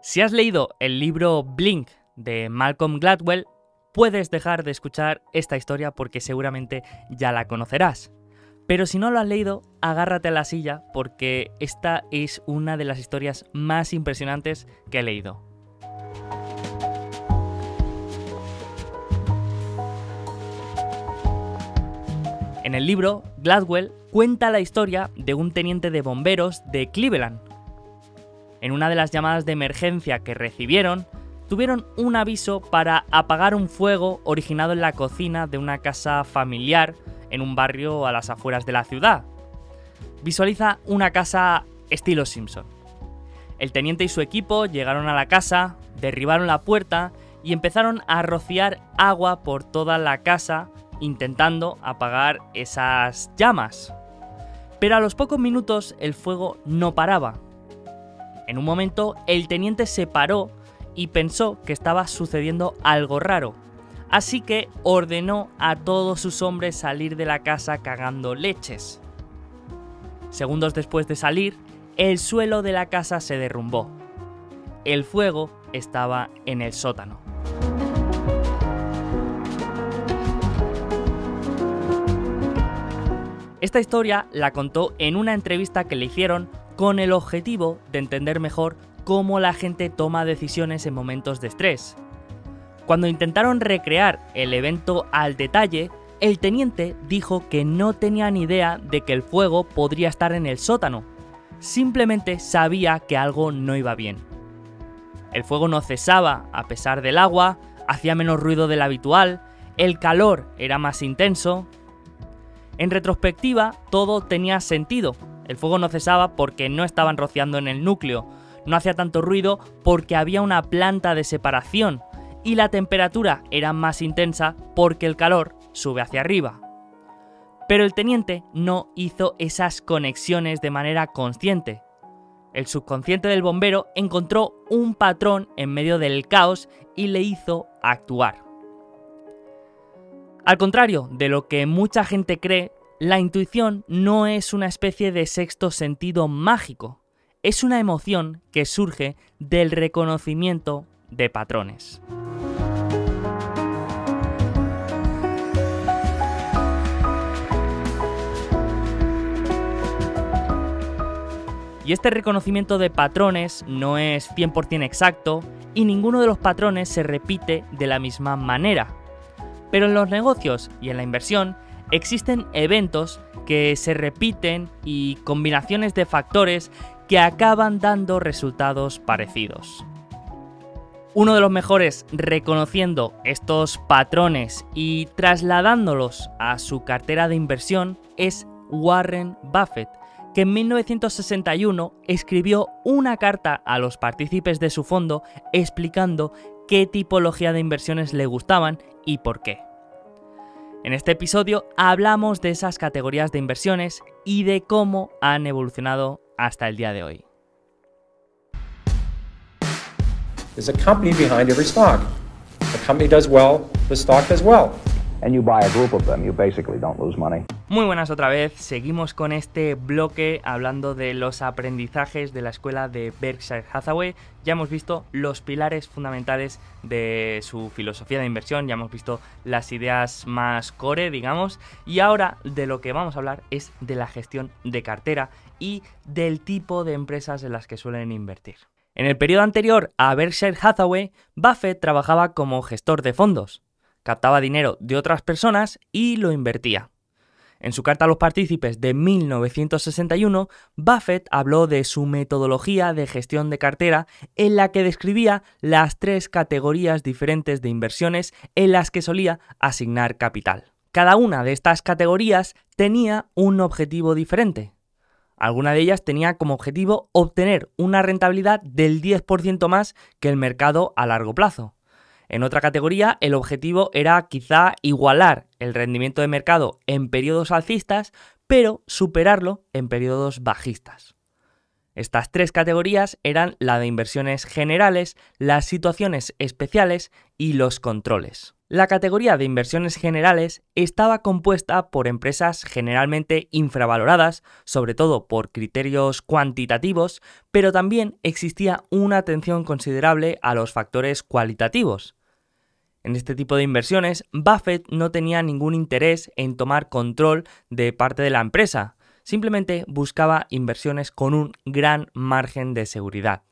Si has leído el libro Blink de Malcolm Gladwell, puedes dejar de escuchar esta historia porque seguramente ya la conocerás. Pero si no lo has leído, agárrate a la silla porque esta es una de las historias más impresionantes que he leído. En el libro, Gladwell cuenta la historia de un teniente de bomberos de Cleveland. En una de las llamadas de emergencia que recibieron, tuvieron un aviso para apagar un fuego originado en la cocina de una casa familiar en un barrio a las afueras de la ciudad. Visualiza una casa estilo Simpson. El teniente y su equipo llegaron a la casa, derribaron la puerta y empezaron a rociar agua por toda la casa intentando apagar esas llamas. Pero a los pocos minutos el fuego no paraba. En un momento el teniente se paró y pensó que estaba sucediendo algo raro, así que ordenó a todos sus hombres salir de la casa cagando leches. Segundos después de salir, el suelo de la casa se derrumbó. El fuego estaba en el sótano. Esta historia la contó en una entrevista que le hicieron con el objetivo de entender mejor cómo la gente toma decisiones en momentos de estrés. Cuando intentaron recrear el evento al detalle, el teniente dijo que no tenía ni idea de que el fuego podría estar en el sótano, simplemente sabía que algo no iba bien. El fuego no cesaba a pesar del agua, hacía menos ruido del habitual, el calor era más intenso, en retrospectiva, todo tenía sentido. El fuego no cesaba porque no estaban rociando en el núcleo, no hacía tanto ruido porque había una planta de separación y la temperatura era más intensa porque el calor sube hacia arriba. Pero el teniente no hizo esas conexiones de manera consciente. El subconsciente del bombero encontró un patrón en medio del caos y le hizo actuar. Al contrario de lo que mucha gente cree, la intuición no es una especie de sexto sentido mágico, es una emoción que surge del reconocimiento de patrones. Y este reconocimiento de patrones no es 100% exacto y ninguno de los patrones se repite de la misma manera. Pero en los negocios y en la inversión existen eventos que se repiten y combinaciones de factores que acaban dando resultados parecidos. Uno de los mejores reconociendo estos patrones y trasladándolos a su cartera de inversión es Warren Buffett, que en 1961 escribió una carta a los partícipes de su fondo explicando qué tipología de inversiones le gustaban y por qué. En este episodio hablamos de esas categorías de inversiones y de cómo han evolucionado hasta el día de hoy. Stock. Stock. Muy buenas otra vez, seguimos con este bloque hablando de los aprendizajes de la escuela de Berkshire Hathaway. Ya hemos visto los pilares fundamentales de su filosofía de inversión, ya hemos visto las ideas más core, digamos, y ahora de lo que vamos a hablar es de la gestión de cartera y del tipo de empresas en las que suelen invertir. En el periodo anterior a Berkshire Hathaway, Buffett trabajaba como gestor de fondos captaba dinero de otras personas y lo invertía. En su carta a los partícipes de 1961, Buffett habló de su metodología de gestión de cartera en la que describía las tres categorías diferentes de inversiones en las que solía asignar capital. Cada una de estas categorías tenía un objetivo diferente. Alguna de ellas tenía como objetivo obtener una rentabilidad del 10% más que el mercado a largo plazo. En otra categoría, el objetivo era quizá igualar el rendimiento de mercado en periodos alcistas, pero superarlo en periodos bajistas. Estas tres categorías eran la de inversiones generales, las situaciones especiales y los controles. La categoría de inversiones generales estaba compuesta por empresas generalmente infravaloradas, sobre todo por criterios cuantitativos, pero también existía una atención considerable a los factores cualitativos. En este tipo de inversiones, Buffett no tenía ningún interés en tomar control de parte de la empresa, simplemente buscaba inversiones con un gran margen de seguridad.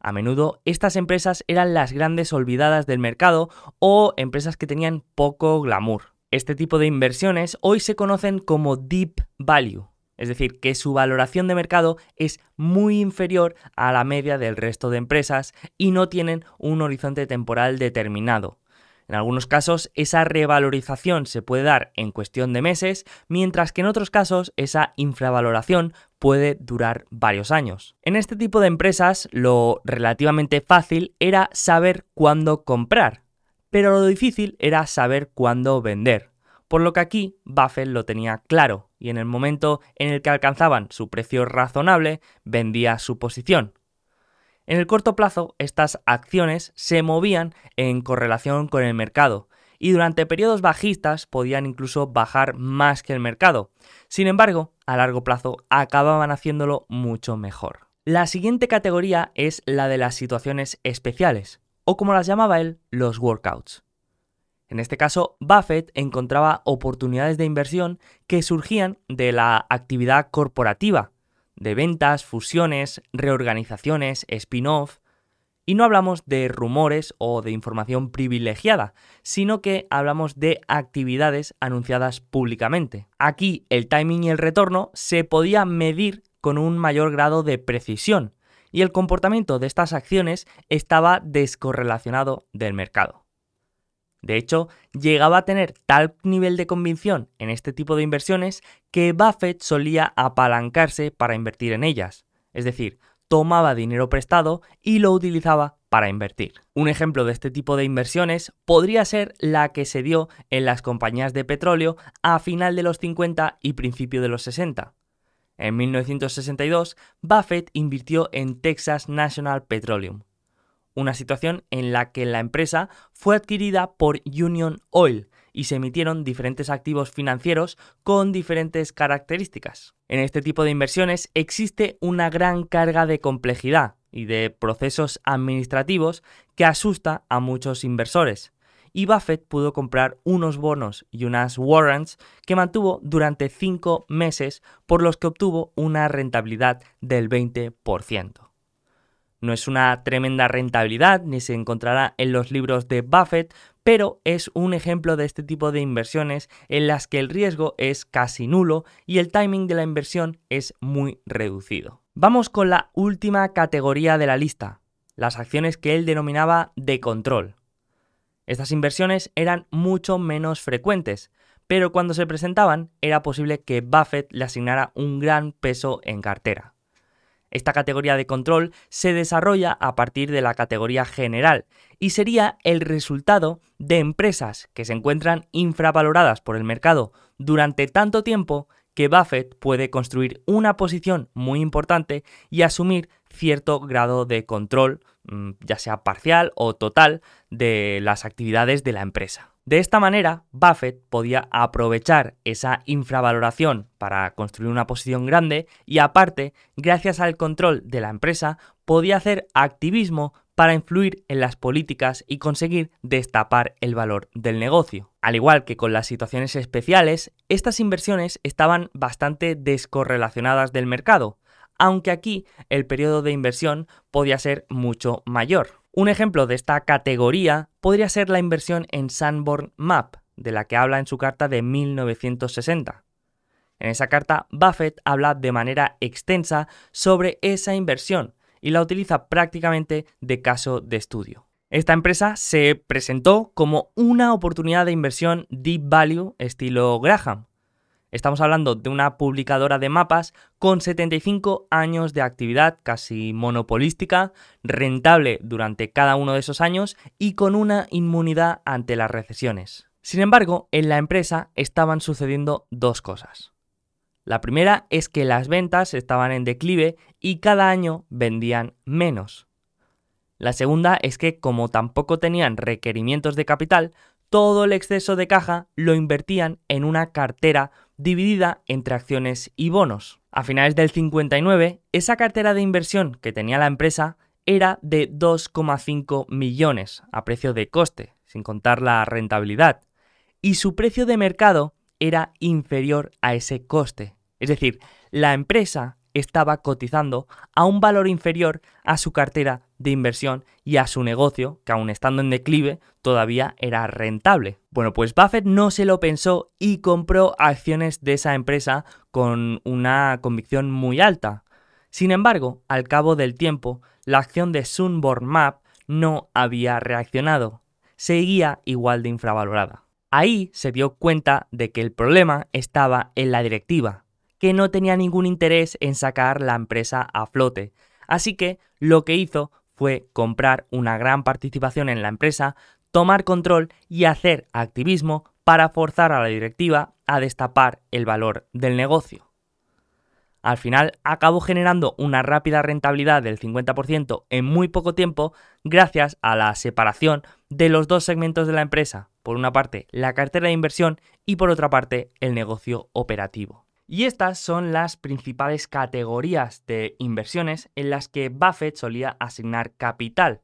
A menudo estas empresas eran las grandes olvidadas del mercado o empresas que tenían poco glamour. Este tipo de inversiones hoy se conocen como deep value, es decir, que su valoración de mercado es muy inferior a la media del resto de empresas y no tienen un horizonte temporal determinado. En algunos casos, esa revalorización se puede dar en cuestión de meses, mientras que en otros casos esa infravaloración puede durar varios años. En este tipo de empresas, lo relativamente fácil era saber cuándo comprar, pero lo difícil era saber cuándo vender. Por lo que aquí Buffett lo tenía claro y en el momento en el que alcanzaban su precio razonable, vendía su posición. En el corto plazo, estas acciones se movían en correlación con el mercado y durante periodos bajistas podían incluso bajar más que el mercado. Sin embargo, a largo plazo acababan haciéndolo mucho mejor. La siguiente categoría es la de las situaciones especiales, o como las llamaba él, los workouts. En este caso, Buffett encontraba oportunidades de inversión que surgían de la actividad corporativa, de ventas, fusiones, reorganizaciones, spin-off, y no hablamos de rumores o de información privilegiada, sino que hablamos de actividades anunciadas públicamente. Aquí el timing y el retorno se podía medir con un mayor grado de precisión, y el comportamiento de estas acciones estaba descorrelacionado del mercado. De hecho, llegaba a tener tal nivel de convicción en este tipo de inversiones que Buffett solía apalancarse para invertir en ellas. Es decir, tomaba dinero prestado y lo utilizaba para invertir. Un ejemplo de este tipo de inversiones podría ser la que se dio en las compañías de petróleo a final de los 50 y principio de los 60. En 1962, Buffett invirtió en Texas National Petroleum, una situación en la que la empresa fue adquirida por Union Oil y se emitieron diferentes activos financieros con diferentes características. En este tipo de inversiones existe una gran carga de complejidad y de procesos administrativos que asusta a muchos inversores. Y Buffett pudo comprar unos bonos y unas warrants que mantuvo durante 5 meses por los que obtuvo una rentabilidad del 20%. No es una tremenda rentabilidad, ni se encontrará en los libros de Buffett, pero es un ejemplo de este tipo de inversiones en las que el riesgo es casi nulo y el timing de la inversión es muy reducido. Vamos con la última categoría de la lista, las acciones que él denominaba de control. Estas inversiones eran mucho menos frecuentes, pero cuando se presentaban era posible que Buffett le asignara un gran peso en cartera. Esta categoría de control se desarrolla a partir de la categoría general y sería el resultado de empresas que se encuentran infravaloradas por el mercado durante tanto tiempo que Buffett puede construir una posición muy importante y asumir cierto grado de control, mm, ya sea parcial o total, de las actividades de la empresa. De esta manera, Buffett podía aprovechar esa infravaloración para construir una posición grande y aparte, gracias al control de la empresa, podía hacer activismo para influir en las políticas y conseguir destapar el valor del negocio. Al igual que con las situaciones especiales, estas inversiones estaban bastante descorrelacionadas del mercado, aunque aquí el periodo de inversión podía ser mucho mayor. Un ejemplo de esta categoría podría ser la inversión en Sanborn Map, de la que habla en su carta de 1960. En esa carta, Buffett habla de manera extensa sobre esa inversión y la utiliza prácticamente de caso de estudio. Esta empresa se presentó como una oportunidad de inversión deep value estilo Graham, Estamos hablando de una publicadora de mapas con 75 años de actividad casi monopolística, rentable durante cada uno de esos años y con una inmunidad ante las recesiones. Sin embargo, en la empresa estaban sucediendo dos cosas. La primera es que las ventas estaban en declive y cada año vendían menos. La segunda es que como tampoco tenían requerimientos de capital, todo el exceso de caja lo invertían en una cartera dividida entre acciones y bonos. A finales del 59, esa cartera de inversión que tenía la empresa era de 2,5 millones a precio de coste, sin contar la rentabilidad, y su precio de mercado era inferior a ese coste. Es decir, la empresa estaba cotizando a un valor inferior a su cartera de inversión y a su negocio, que aun estando en declive, todavía era rentable. Bueno, pues Buffett no se lo pensó y compró acciones de esa empresa con una convicción muy alta. Sin embargo, al cabo del tiempo, la acción de Sunborn Map no había reaccionado. Seguía igual de infravalorada. Ahí se dio cuenta de que el problema estaba en la directiva, que no tenía ningún interés en sacar la empresa a flote. Así que lo que hizo fue comprar una gran participación en la empresa, tomar control y hacer activismo para forzar a la directiva a destapar el valor del negocio. Al final acabó generando una rápida rentabilidad del 50% en muy poco tiempo gracias a la separación de los dos segmentos de la empresa, por una parte la cartera de inversión y por otra parte el negocio operativo. Y estas son las principales categorías de inversiones en las que Buffett solía asignar capital.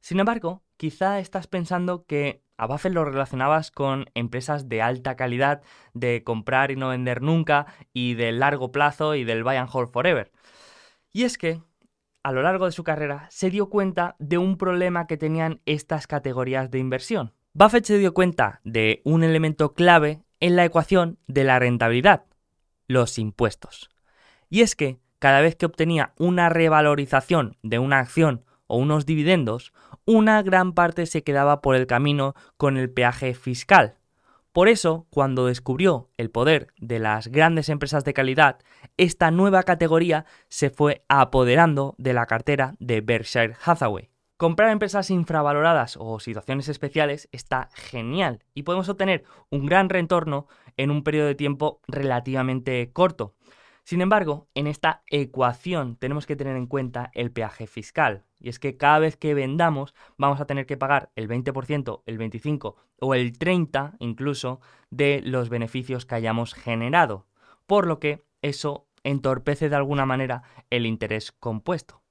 Sin embargo, quizá estás pensando que a Buffett lo relacionabas con empresas de alta calidad, de comprar y no vender nunca, y de largo plazo y del buy and hold forever. Y es que, a lo largo de su carrera, se dio cuenta de un problema que tenían estas categorías de inversión. Buffett se dio cuenta de un elemento clave en la ecuación de la rentabilidad, los impuestos. Y es que cada vez que obtenía una revalorización de una acción o unos dividendos, una gran parte se quedaba por el camino con el peaje fiscal. Por eso, cuando descubrió el poder de las grandes empresas de calidad, esta nueva categoría se fue apoderando de la cartera de Berkshire Hathaway. Comprar empresas infravaloradas o situaciones especiales está genial y podemos obtener un gran retorno en un periodo de tiempo relativamente corto. Sin embargo, en esta ecuación tenemos que tener en cuenta el peaje fiscal. Y es que cada vez que vendamos vamos a tener que pagar el 20%, el 25% o el 30% incluso de los beneficios que hayamos generado. Por lo que eso entorpece de alguna manera el interés compuesto.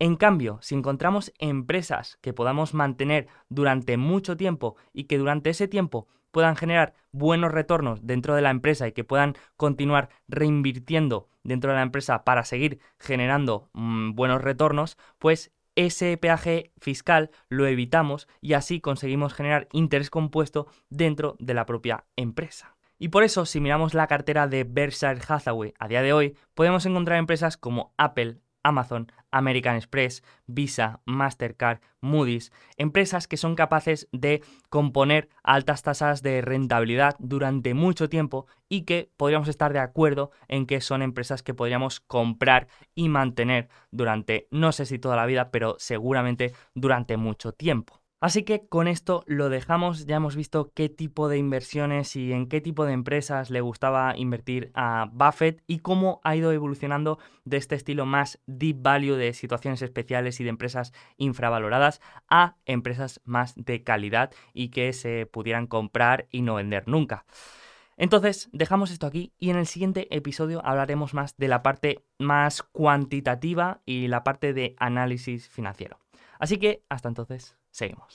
En cambio, si encontramos empresas que podamos mantener durante mucho tiempo y que durante ese tiempo puedan generar buenos retornos dentro de la empresa y que puedan continuar reinvirtiendo dentro de la empresa para seguir generando mm, buenos retornos, pues ese peaje fiscal lo evitamos y así conseguimos generar interés compuesto dentro de la propia empresa. Y por eso, si miramos la cartera de Berkshire Hathaway a día de hoy, podemos encontrar empresas como Apple, Amazon, American Express, Visa, Mastercard, Moody's, empresas que son capaces de componer altas tasas de rentabilidad durante mucho tiempo y que podríamos estar de acuerdo en que son empresas que podríamos comprar y mantener durante, no sé si toda la vida, pero seguramente durante mucho tiempo. Así que con esto lo dejamos, ya hemos visto qué tipo de inversiones y en qué tipo de empresas le gustaba invertir a Buffett y cómo ha ido evolucionando de este estilo más deep value de situaciones especiales y de empresas infravaloradas a empresas más de calidad y que se pudieran comprar y no vender nunca. Entonces, dejamos esto aquí y en el siguiente episodio hablaremos más de la parte más cuantitativa y la parte de análisis financiero. Así que, hasta entonces. Seguimos.